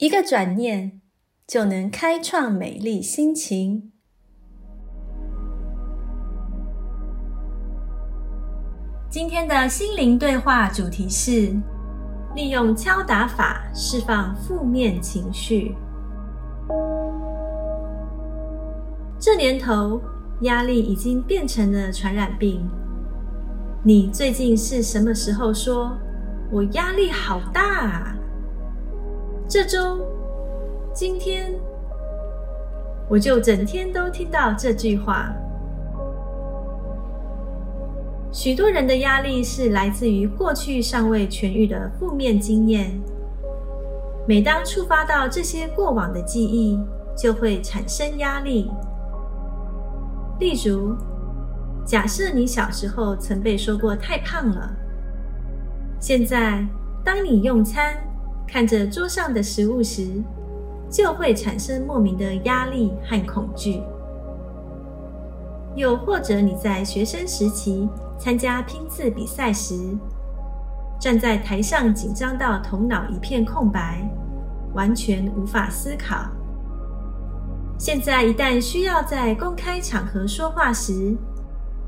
一个转念就能开创美丽心情。今天的心灵对话主题是：利用敲打法释放负面情绪。这年头。压力已经变成了传染病。你最近是什么时候说“我压力好大”？啊？这周、今天，我就整天都听到这句话。许多人的压力是来自于过去尚未痊愈的负面经验。每当触发到这些过往的记忆，就会产生压力。例如，假设你小时候曾被说过太胖了，现在当你用餐看着桌上的食物时，就会产生莫名的压力和恐惧。又或者你在学生时期参加拼字比赛时，站在台上紧张到头脑一片空白，完全无法思考。现在一旦需要在公开场合说话时，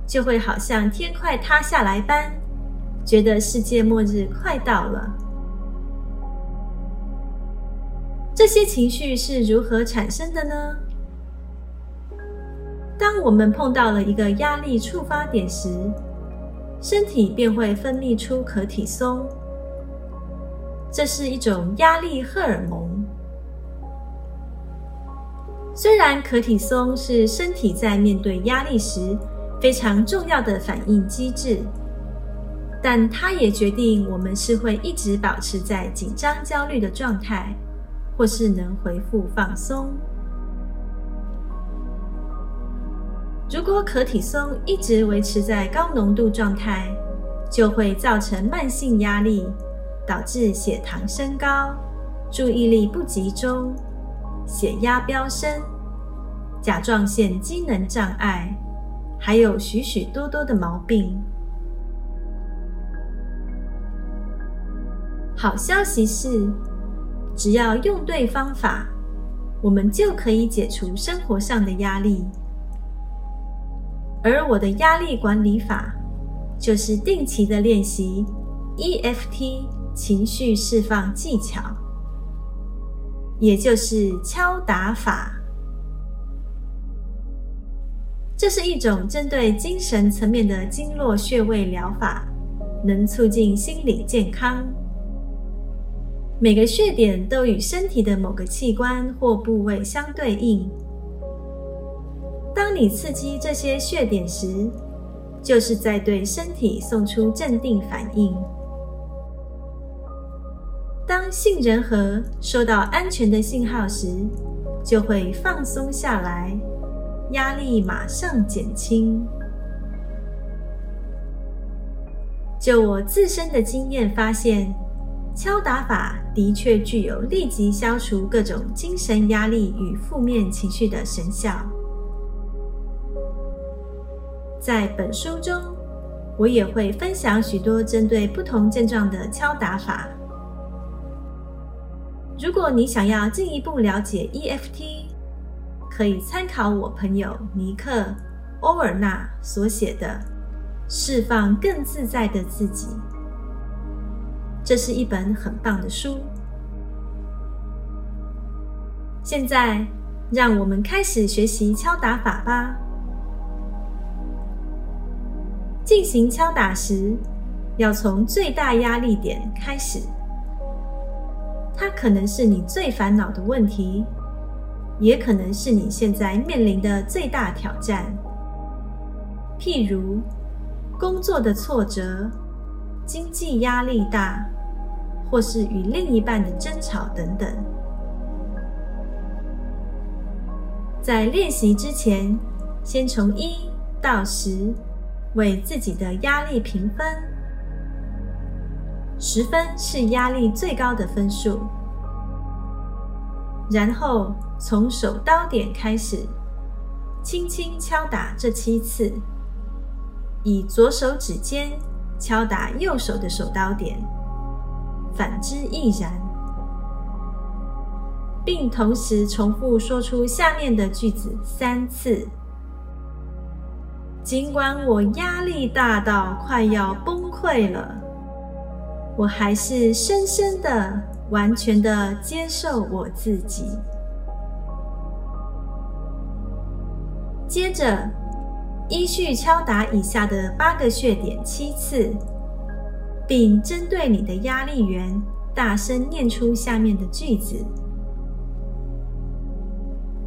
就会好像天快塌下来般，觉得世界末日快到了。这些情绪是如何产生的呢？当我们碰到了一个压力触发点时，身体便会分泌出可体松，这是一种压力荷尔蒙。虽然可体松是身体在面对压力时非常重要的反应机制，但它也决定我们是会一直保持在紧张焦虑的状态，或是能回复放松。如果可体松一直维持在高浓度状态，就会造成慢性压力，导致血糖升高、注意力不集中。血压飙升、甲状腺机能障碍，还有许许多多的毛病。好消息是，只要用对方法，我们就可以解除生活上的压力。而我的压力管理法，就是定期的练习 EFT 情绪释放技巧。也就是敲打法，这是一种针对精神层面的经络穴位疗法，能促进心理健康。每个穴点都与身体的某个器官或部位相对应。当你刺激这些穴点时，就是在对身体送出镇定反应。当杏仁核收到安全的信号时，就会放松下来，压力马上减轻。就我自身的经验发现，敲打法的确具有立即消除各种精神压力与负面情绪的神效。在本书中，我也会分享许多针对不同症状的敲打法。如果你想要进一步了解 EFT，可以参考我朋友尼克·欧尔纳所写的《释放更自在的自己》，这是一本很棒的书。现在，让我们开始学习敲打法吧。进行敲打时，要从最大压力点开始。它可能是你最烦恼的问题，也可能是你现在面临的最大挑战。譬如工作的挫折、经济压力大，或是与另一半的争吵等等。在练习之前，先从一到十为自己的压力评分，十分是压力最高的分数。然后从手刀点开始，轻轻敲打这七次，以左手指尖敲打右手的手刀点，反之亦然。并同时重复说出下面的句子三次。尽管我压力大到快要崩溃了，我还是深深的、完全的接受我自己。接着，依序敲打以下的八个穴点七次，并针对你的压力源，大声念出下面的句子。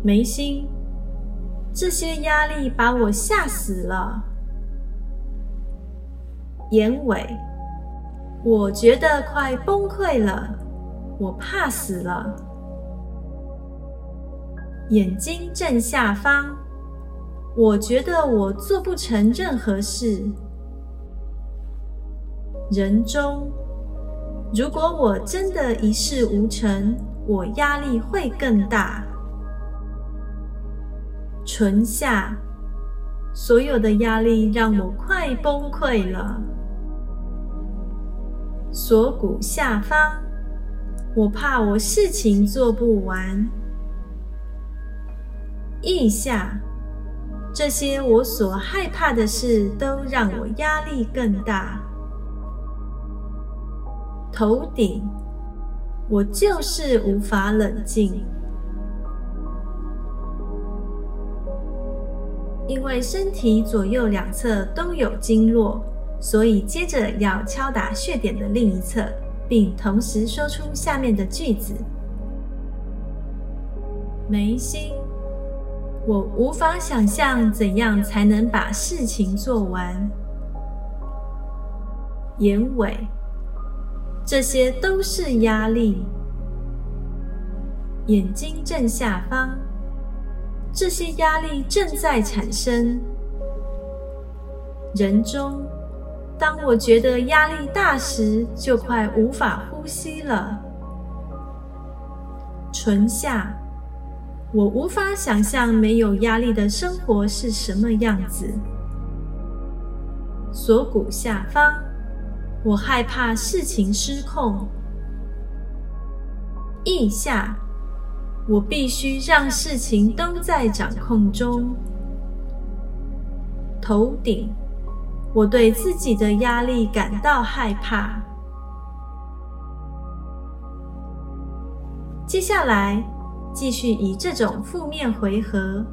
眉心，这些压力把我吓死了。眼尾，我觉得快崩溃了，我怕死了。眼睛正下方，我觉得我做不成任何事。人中，如果我真的一事无成，我压力会更大。唇下，所有的压力让我快崩溃了。锁骨下方，我怕我事情做不完。腋下，这些我所害怕的事都让我压力更大。头顶，我就是无法冷静。因为身体左右两侧都有经络，所以接着要敲打穴点的另一侧，并同时说出下面的句子：眉心，我无法想象怎样才能把事情做完。眼尾，这些都是压力。眼睛正下方。这些压力正在产生。人中，当我觉得压力大时，就快无法呼吸了。唇下，我无法想象没有压力的生活是什么样子。锁骨下方，我害怕事情失控。腋下。我必须让事情都在掌控中。头顶，我对自己的压力感到害怕。接下来，继续以这种负面回合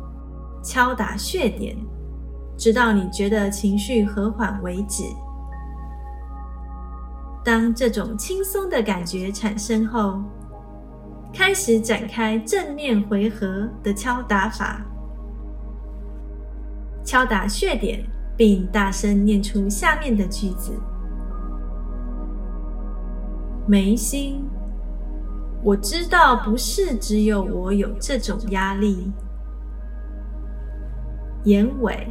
敲打穴点，直到你觉得情绪和缓为止。当这种轻松的感觉产生后，开始展开正面回合的敲打法，敲打穴点，并大声念出下面的句子：眉心，我知道不是只有我有这种压力；眼尾，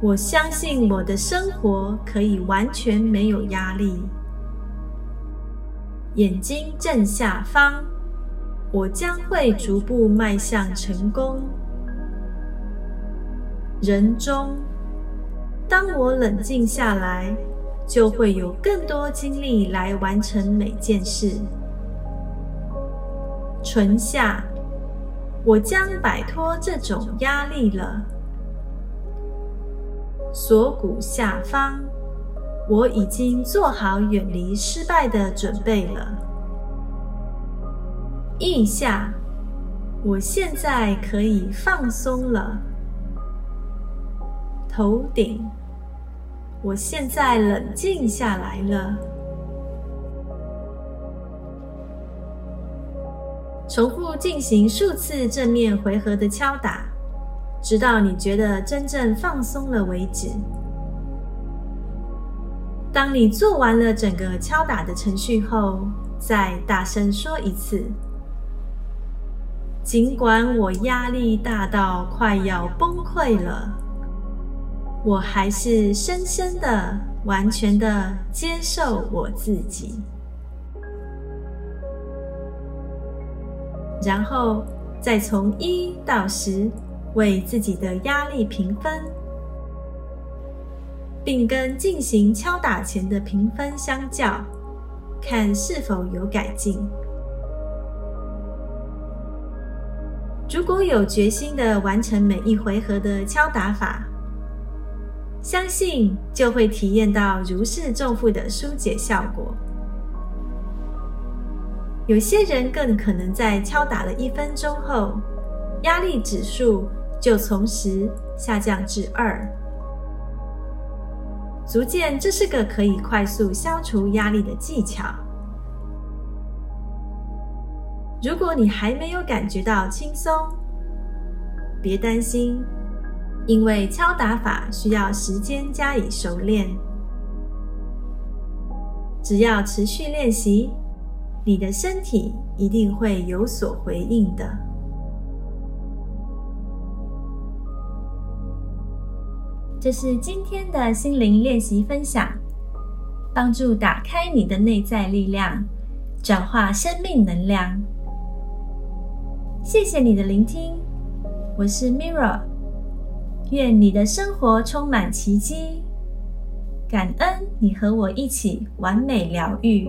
我相信我的生活可以完全没有压力；眼睛正下方。我将会逐步迈向成功。人中，当我冷静下来，就会有更多精力来完成每件事。唇下，我将摆脱这种压力了。锁骨下方，我已经做好远离失败的准备了。腋下，我现在可以放松了。头顶，我现在冷静下来了。重复进行数次正面回合的敲打，直到你觉得真正放松了为止。当你做完了整个敲打的程序后，再大声说一次。尽管我压力大到快要崩溃了，我还是深深的、完全的接受我自己。然后再从一到十为自己的压力评分。并跟进行敲打前的评分相较，看是否有改进。如果有决心的完成每一回合的敲打法，相信就会体验到如释重负的疏解效果。有些人更可能在敲打了一分钟后，压力指数就从十下降至二。足见这是个可以快速消除压力的技巧。如果你还没有感觉到轻松，别担心，因为敲打法需要时间加以熟练。只要持续练习，你的身体一定会有所回应的。这是今天的心灵练习分享，帮助打开你的内在力量，转化生命能量。谢谢你的聆听，我是 Mirra，愿你的生活充满奇迹，感恩你和我一起完美疗愈。